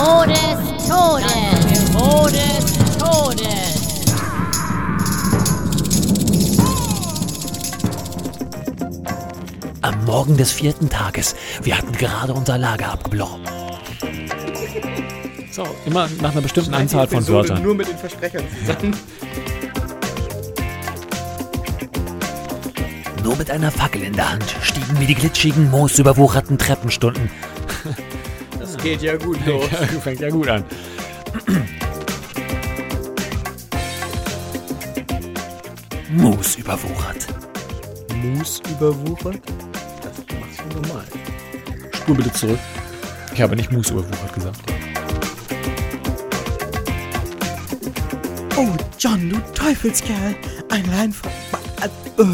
Angebot des Todes. Angebot des Todes. Am Morgen des vierten Tages. Wir hatten gerade unser Lager abgebrochen. So, immer nach einer bestimmten Anzahl von Wörtern. Nur mit den Versprechern zusammen. Nur mit einer Fackel in der Hand stiegen wir die glitschigen, moosüberwucherten Treppenstunden. Geht ja gut los. Fängt ja gut an. Moos überwuchert. Mus überwuchert? Das machst du normal. Spur bitte zurück. Ich habe nicht Mus überwuchert gesagt. Oh, John, du Teufelskerl. Ein Leinfall. Äh.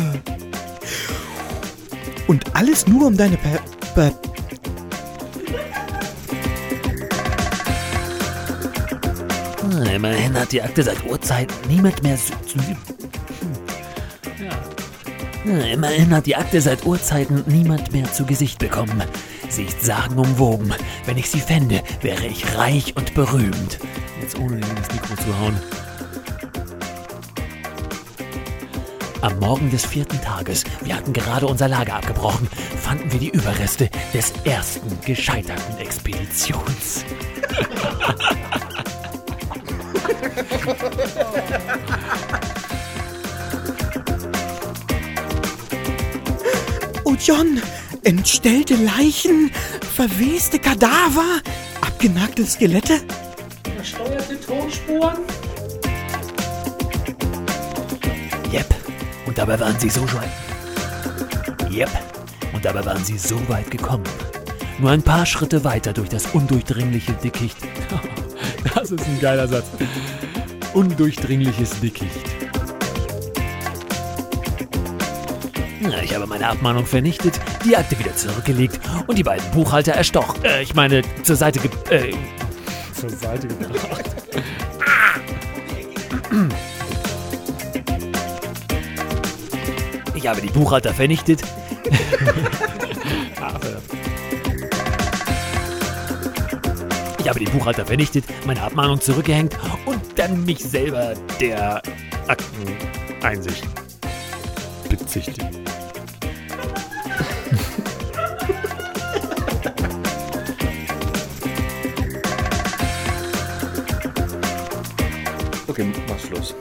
Und alles nur um deine per... per Immerhin hat die Akte seit Urzeiten niemand mehr zu... zu Ah, Immerhin hat die Akte seit Urzeiten niemand mehr zu Gesicht bekommen. Sie ist sagenumwoben. Wenn ich sie fände, wäre ich reich und berühmt. Jetzt ohne gegen das Mikro zu hauen. Am Morgen des vierten Tages, wir hatten gerade unser Lager abgebrochen, fanden wir die Überreste des ersten gescheiterten Expeditions. Oh, John. Entstellte Leichen, verweste Kadaver, abgenagte Skelette. Versteuerte Tonspuren? Jep. Und dabei waren sie so weit. Jep. Und dabei waren sie so weit gekommen. Nur ein paar Schritte weiter durch das undurchdringliche Dickicht. Das ist ein geiler Satz. Undurchdringliches Dickicht. Na, Ich habe meine Abmahnung vernichtet, die Akte wieder zurückgelegt und die beiden Buchhalter erstochen. Äh, ich meine, zur Seite ge... Äh, Zur Seite gebracht. ich habe die Buchhalter vernichtet. Ich habe den Buchhalter vernichtet, meine Abmahnung zurückgehängt und dann mich selber der Akteneinsicht bezichtigt. okay, mach Schluss.